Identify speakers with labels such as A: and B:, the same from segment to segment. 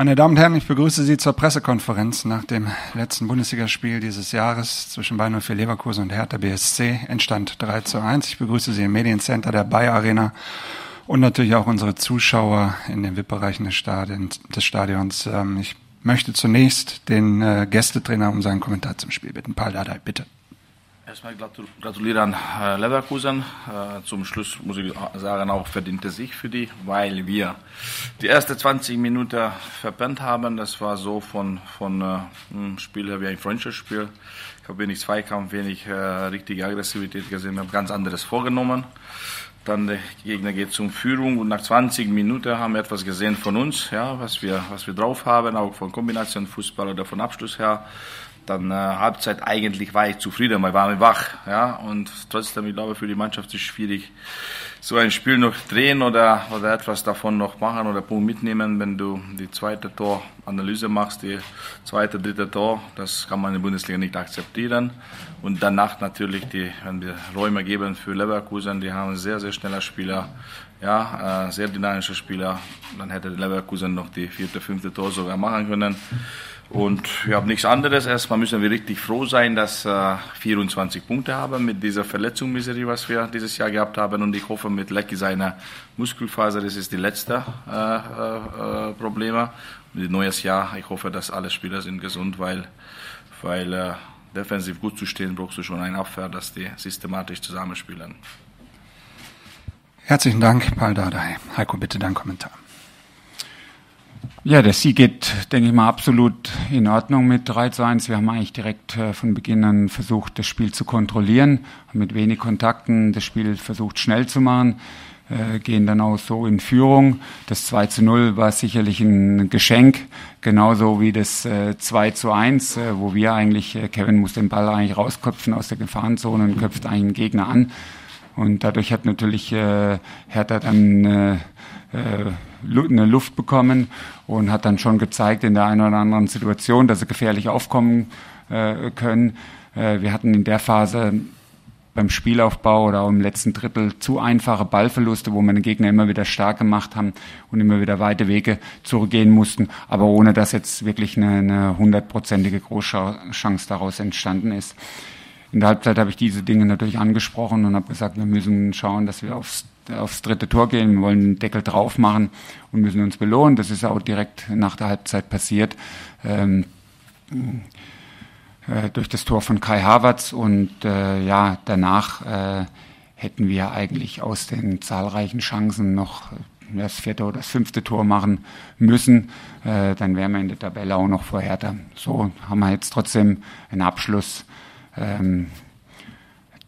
A: Meine Damen und Herren, ich begrüße Sie zur Pressekonferenz nach dem letzten Bundesligaspiel dieses Jahres zwischen Bayern 04 Leverkusen und Hertha BSC. Endstand 3 zu 1. Ich begrüße Sie im Mediencenter der Bayer Arena und natürlich auch unsere Zuschauer in den VIP-Bereichen des, des Stadions. Ähm, ich möchte zunächst den äh, Gästetrainer um seinen Kommentar zum Spiel bitten. Paul Dardai, bitte.
B: Erstmal gratulieren an äh, Leverkusen. Äh, zum Schluss muss ich sagen, auch verdiente Sieg für die, weil wir die ersten 20 Minuten verpennt haben. Das war so von, von äh, Spiel her wie ein Freundschaftsspiel. Ich habe wenig Zweikampf, wenig äh, richtige Aggressivität gesehen, habe ganz anderes vorgenommen. Dann der Gegner geht zum Führung und nach 20 Minuten haben wir etwas gesehen von uns, ja, was wir, was wir drauf haben, auch von Kombination Fußball oder von Abschluss her dann äh, Halbzeit eigentlich war ich zufrieden, weil war mir wach. Ja? Und trotzdem, ich glaube, für die Mannschaft ist es schwierig, so ein Spiel noch drehen oder, oder etwas davon noch machen oder Punkt mitnehmen, wenn du die zweite Toranalyse machst, die zweite, dritte Tor, das kann man in der Bundesliga nicht akzeptieren. Und danach natürlich, die, wenn wir Räume geben für Leverkusen, die haben sehr, sehr schneller Spieler, ja, äh, sehr dynamische Spieler, dann hätte Leverkusen noch die vierte, fünfte Tor sogar machen können. Und wir haben nichts anderes. Erstmal müssen wir richtig froh sein, dass äh, 24 Punkte haben mit dieser Verletzungsmiserie, was wir dieses Jahr gehabt haben. Und ich hoffe, mit Lecky seiner Muskelfaser, das ist die letzte äh, äh, Probleme. Und neues Jahr, ich hoffe, dass alle Spieler sind gesund, weil, weil äh, defensiv gut zu stehen, brauchst du schon eine Abwehr, dass die systematisch zusammenspielen.
A: Herzlichen Dank, Paul Dardai. Heiko, bitte dein Kommentar.
C: Ja, der Sieg geht, denke ich mal, absolut in Ordnung mit 3 zu 1. Wir haben eigentlich direkt äh, von Beginn an versucht, das Spiel zu kontrollieren, mit wenig Kontakten das Spiel versucht schnell zu machen, äh, gehen dann auch so in Führung. Das 2 zu 0 war sicherlich ein Geschenk, genauso wie das äh, 2 zu 1, äh, wo wir eigentlich, äh, Kevin muss den Ball eigentlich rausköpfen aus der Gefahrenzone und köpft einen Gegner an. Und dadurch hat natürlich äh, Hertha dann äh, äh, eine Luft bekommen und hat dann schon gezeigt in der einen oder anderen Situation, dass sie gefährlich aufkommen äh, können. Äh, wir hatten in der Phase beim Spielaufbau oder auch im letzten Drittel zu einfache Ballverluste, wo wir den Gegner immer wieder stark gemacht haben und immer wieder weite Wege zurückgehen mussten, aber ohne dass jetzt wirklich eine hundertprozentige Großchance daraus entstanden ist. In der Halbzeit habe ich diese Dinge natürlich angesprochen und habe gesagt, wir müssen schauen, dass wir aufs aufs dritte Tor gehen, wir wollen den Deckel drauf machen und müssen uns belohnen. Das ist auch direkt nach der Halbzeit passiert. Ähm, äh, durch das Tor von Kai Havertz und äh, ja, danach äh, hätten wir eigentlich aus den zahlreichen Chancen noch das vierte oder das fünfte Tor machen müssen, äh, dann wären wir in der Tabelle auch noch vor Hertha. So haben wir jetzt trotzdem einen Abschluss, ähm,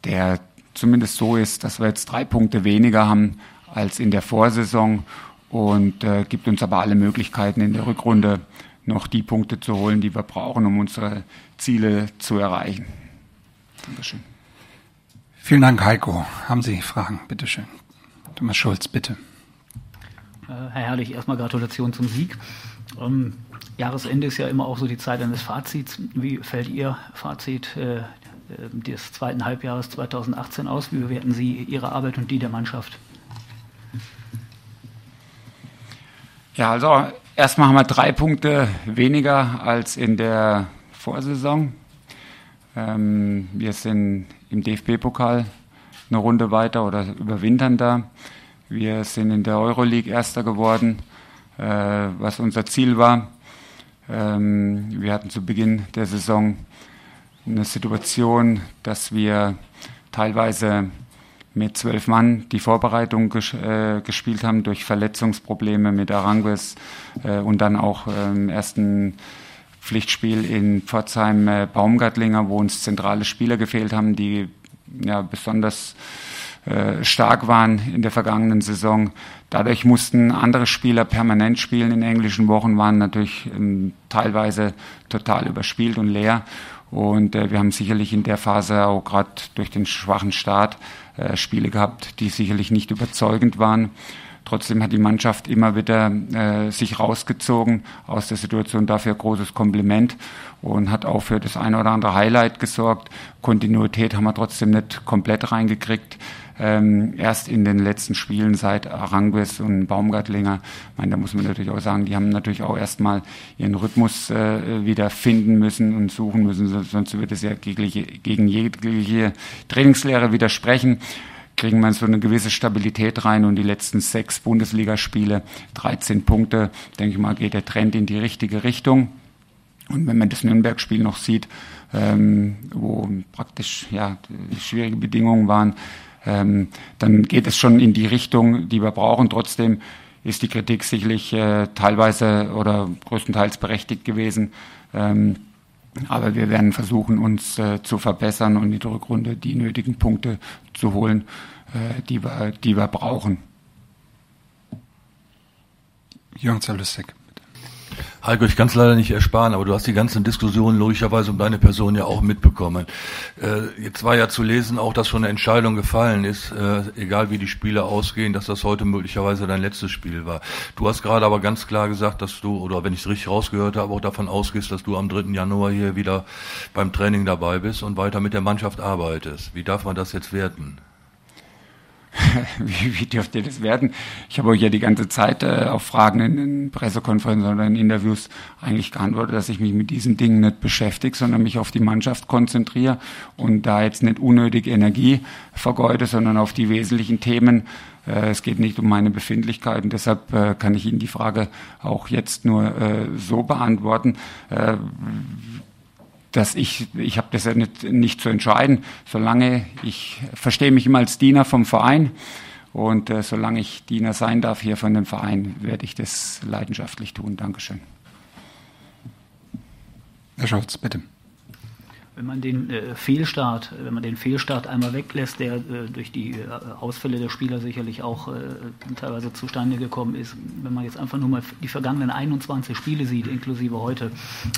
C: der zumindest so ist, dass wir jetzt drei Punkte weniger haben als in der Vorsaison und äh, gibt uns aber alle Möglichkeiten in der Rückrunde noch die Punkte zu holen, die wir brauchen, um unsere Ziele zu erreichen.
A: Dankeschön. Vielen Dank, Heiko. Haben Sie Fragen? Bitte schön. Thomas Schulz, bitte.
D: Äh, Herr Herrlich, erstmal Gratulation zum Sieg. Ähm, Jahresende ist ja immer auch so die Zeit eines Fazits. Wie fällt Ihr Fazit äh, ähm, des zweiten Halbjahres 2018 aus? Wie bewerten Sie Ihre Arbeit und die der Mannschaft?
C: Ja, also erstmal haben wir drei Punkte weniger als in der Vorsaison. Ähm, wir sind im DFB-Pokal eine Runde weiter oder überwintern da. Wir sind in der Euroleague Erster geworden, äh, was unser Ziel war. Ähm, wir hatten zu Beginn der Saison eine Situation, dass wir teilweise mit zwölf Mann die Vorbereitung ges äh, gespielt haben durch Verletzungsprobleme mit Arangues äh, und dann auch im ersten Pflichtspiel in Pforzheim äh, Baumgartlinger, wo uns zentrale Spieler gefehlt haben, die ja besonders stark waren in der vergangenen Saison. Dadurch mussten andere Spieler permanent spielen in englischen Wochen, waren natürlich ähm, teilweise total überspielt und leer. Und äh, wir haben sicherlich in der Phase auch gerade durch den schwachen Start äh, Spiele gehabt, die sicherlich nicht überzeugend waren. Trotzdem hat die Mannschaft immer wieder äh, sich rausgezogen aus der Situation. Dafür großes Kompliment und hat auch für das eine oder andere Highlight gesorgt. Kontinuität haben wir trotzdem nicht komplett reingekriegt. Ähm, erst in den letzten Spielen seit Arangues und Baumgartlinger, ich meine, da muss man natürlich auch sagen, die haben natürlich auch erstmal ihren Rhythmus äh, wieder finden müssen und suchen müssen, sonst wird es ja gegen jegliche Trainingslehre widersprechen kriegen wir so eine gewisse Stabilität rein und die letzten sechs Bundesligaspiele, 13 Punkte, denke ich mal, geht der Trend in die richtige Richtung. Und wenn man das Nürnberg-Spiel noch sieht, ähm, wo praktisch ja, schwierige Bedingungen waren, ähm, dann geht es schon in die Richtung, die wir brauchen. Trotzdem ist die Kritik sicherlich äh, teilweise oder größtenteils berechtigt gewesen. Ähm, aber wir werden versuchen, uns äh, zu verbessern und in der Rückrunde die nötigen Punkte zu holen, äh, die, wir, die wir brauchen.
A: Jürgen Zalusek.
E: Heiko, ich kann es leider nicht ersparen, aber du hast die ganzen Diskussionen logischerweise um deine Person ja auch mitbekommen. Äh, jetzt war ja zu lesen auch, dass schon eine Entscheidung gefallen ist, äh, egal wie die Spiele ausgehen, dass das heute möglicherweise dein letztes Spiel war. Du hast gerade aber ganz klar gesagt, dass du, oder wenn ich es richtig rausgehört habe, auch davon ausgehst, dass du am 3. Januar hier wieder beim Training dabei bist und weiter mit der Mannschaft arbeitest. Wie darf man das jetzt werten?
C: wie, wie dürft ihr das werden? Ich habe euch ja die ganze Zeit äh, auf Fragen in, in Pressekonferenzen oder in Interviews eigentlich geantwortet, dass ich mich mit diesen Dingen nicht beschäftige, sondern mich auf die Mannschaft konzentriere und da jetzt nicht unnötig Energie vergeude, sondern auf die wesentlichen Themen. Äh, es geht nicht um meine Befindlichkeiten, deshalb äh, kann ich Ihnen die Frage auch jetzt nur äh, so beantworten äh, dass ich, ich habe das ja nicht, nicht zu entscheiden, solange ich verstehe mich immer als Diener vom Verein und äh, solange ich Diener sein darf hier von dem Verein, werde ich das leidenschaftlich tun. Dankeschön.
A: Herr Scholz, bitte
D: wenn man den äh, Fehlstart, wenn man den Fehlstart einmal weglässt, der äh, durch die äh, Ausfälle der Spieler sicherlich auch äh, teilweise zustande gekommen ist, wenn man jetzt einfach nur mal die vergangenen 21 Spiele sieht, inklusive heute,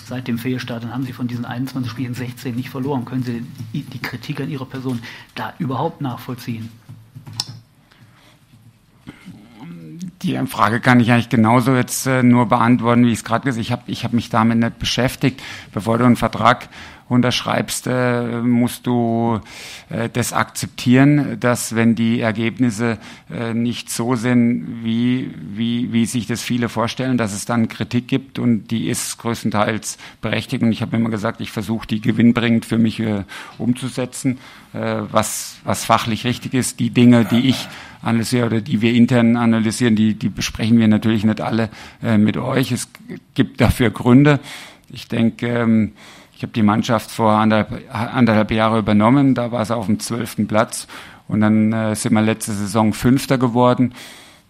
D: seit dem Fehlstart, dann haben Sie von diesen 21 Spielen 16 nicht verloren. Können Sie die Kritik an Ihrer Person da überhaupt nachvollziehen?
C: Die Frage kann ich eigentlich genauso jetzt äh, nur beantworten, wie ich es gerade gesagt habe. Ich habe ich hab mich damit nicht beschäftigt. Bevor du einen Vertrag unterschreibst, äh, musst du äh, das akzeptieren, dass wenn die Ergebnisse nicht so sind, wie, wie, wie sich das viele vorstellen, dass es dann Kritik gibt und die ist größtenteils berechtigt. Und ich habe immer gesagt, ich versuche die gewinnbringend für mich umzusetzen, was, was fachlich richtig ist. Die Dinge, die ich analysiere oder die wir intern analysieren, die, die besprechen wir natürlich nicht alle äh, mit euch. Es gibt dafür Gründe. Ich denke, ähm, ich habe die Mannschaft vor anderthalb, anderthalb Jahre übernommen, da war es auf dem zwölften Platz und dann äh, sind wir letzte Saison Fünfter geworden.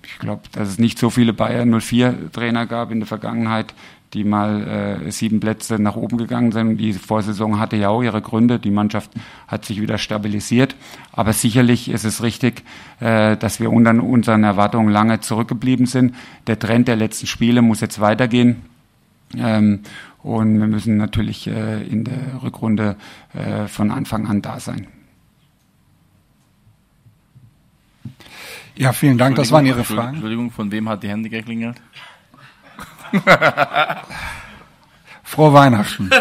C: Ich glaube, dass es nicht so viele Bayern 04 Trainer gab in der Vergangenheit, die mal äh, sieben Plätze nach oben gegangen sind. Die Vorsaison hatte ja auch ihre Gründe. Die Mannschaft hat sich wieder stabilisiert. Aber sicherlich ist es richtig, äh, dass wir unter unseren Erwartungen lange zurückgeblieben sind. Der Trend der letzten Spiele muss jetzt weitergehen. Ähm, und wir müssen natürlich äh, in der Rückrunde äh, von Anfang an da sein.
A: Ja, vielen Dank. Das waren Ihre Fragen.
B: Entschuldigung, von wem hat die Handy geklingelt?
A: Frohe Weihnachten.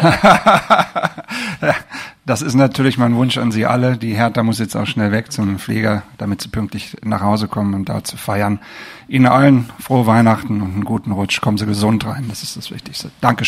A: das ist natürlich mein Wunsch an Sie alle. Die Hertha muss jetzt auch schnell weg zum Pfleger, damit sie pünktlich nach Hause kommen und da zu feiern. Ihnen allen frohe Weihnachten und einen guten Rutsch. Kommen Sie gesund rein. Das ist das Wichtigste. Dankeschön.